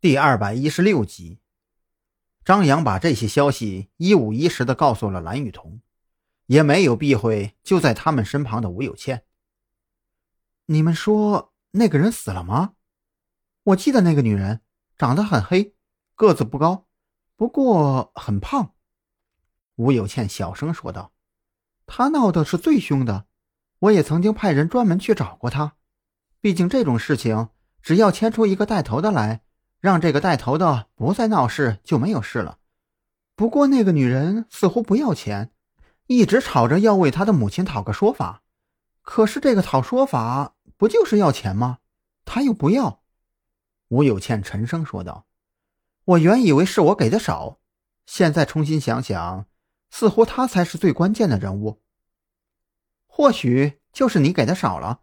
第二百一十六集，张扬把这些消息一五一十的告诉了蓝雨桐，也没有避讳就在他们身旁的吴有倩。你们说那个人死了吗？我记得那个女人长得很黑，个子不高，不过很胖。吴有倩小声说道：“她闹的是最凶的，我也曾经派人专门去找过她。毕竟这种事情，只要牵出一个带头的来。”让这个带头的不再闹事就没有事了。不过那个女人似乎不要钱，一直吵着要为她的母亲讨个说法。可是这个讨说法不就是要钱吗？她又不要。吴有倩沉声说道：“我原以为是我给的少，现在重新想想，似乎她才是最关键的人物。或许就是你给的少了。”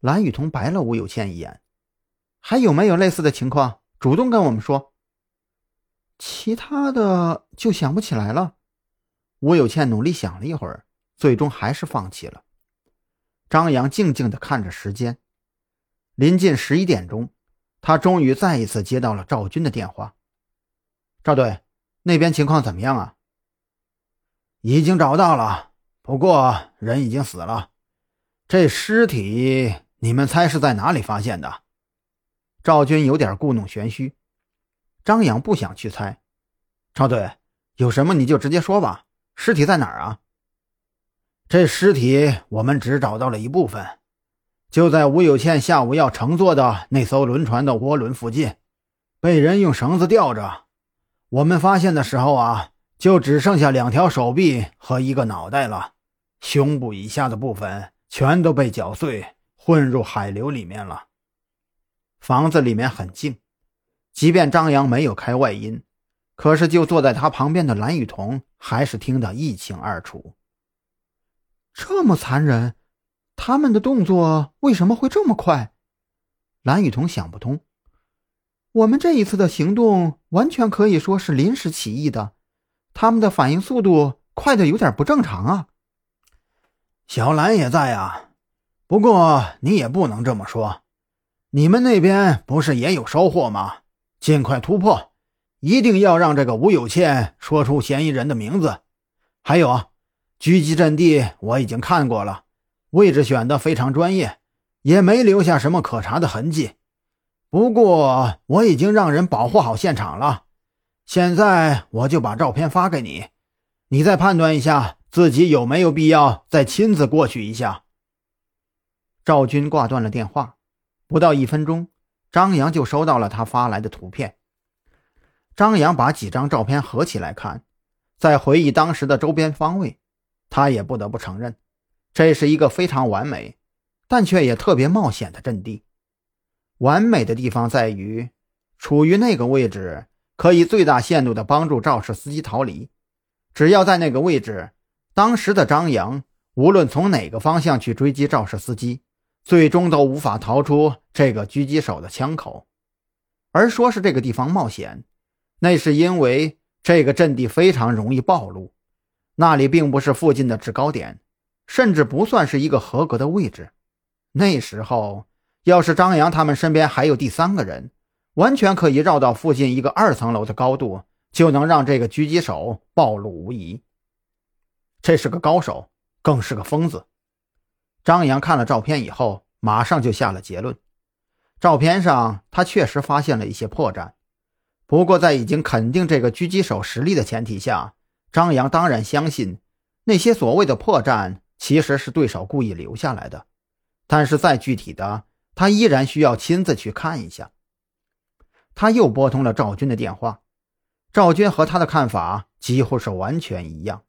蓝雨桐白了吴有倩一眼。还有没有类似的情况？主动跟我们说。其他的就想不起来了。吴有倩努力想了一会儿，最终还是放弃了。张扬静静的看着时间，临近十一点钟，他终于再一次接到了赵军的电话。赵队，那边情况怎么样啊？已经找到了，不过人已经死了。这尸体，你们猜是在哪里发现的？赵军有点故弄玄虚，张扬不想去猜。赵队，有什么你就直接说吧。尸体在哪儿啊？这尸体我们只找到了一部分，就在吴有倩下午要乘坐的那艘轮船的涡轮附近，被人用绳子吊着。我们发现的时候啊，就只剩下两条手臂和一个脑袋了，胸部以下的部分全都被搅碎，混入海流里面了。房子里面很静，即便张扬没有开外音，可是就坐在他旁边的蓝雨桐还是听得一清二楚。这么残忍，他们的动作为什么会这么快？蓝雨桐想不通。我们这一次的行动完全可以说是临时起意的，他们的反应速度快的有点不正常啊。小兰也在啊，不过你也不能这么说。你们那边不是也有收获吗？尽快突破，一定要让这个吴有倩说出嫌疑人的名字。还有啊，狙击阵地我已经看过了，位置选的非常专业，也没留下什么可查的痕迹。不过我已经让人保护好现场了，现在我就把照片发给你，你再判断一下自己有没有必要再亲自过去一下。赵军挂断了电话。不到一分钟，张扬就收到了他发来的图片。张扬把几张照片合起来看，在回忆当时的周边方位，他也不得不承认，这是一个非常完美，但却也特别冒险的阵地。完美的地方在于，处于那个位置，可以最大限度地帮助肇事司机逃离。只要在那个位置，当时的张扬无论从哪个方向去追击肇事司机。最终都无法逃出这个狙击手的枪口，而说是这个地方冒险，那是因为这个阵地非常容易暴露，那里并不是附近的制高点，甚至不算是一个合格的位置。那时候，要是张扬他们身边还有第三个人，完全可以绕到附近一个二层楼的高度，就能让这个狙击手暴露无遗。这是个高手，更是个疯子。张扬看了照片以后，马上就下了结论。照片上他确实发现了一些破绽，不过在已经肯定这个狙击手实力的前提下，张扬当然相信那些所谓的破绽其实是对手故意留下来的。但是再具体的，他依然需要亲自去看一下。他又拨通了赵军的电话，赵军和他的看法几乎是完全一样。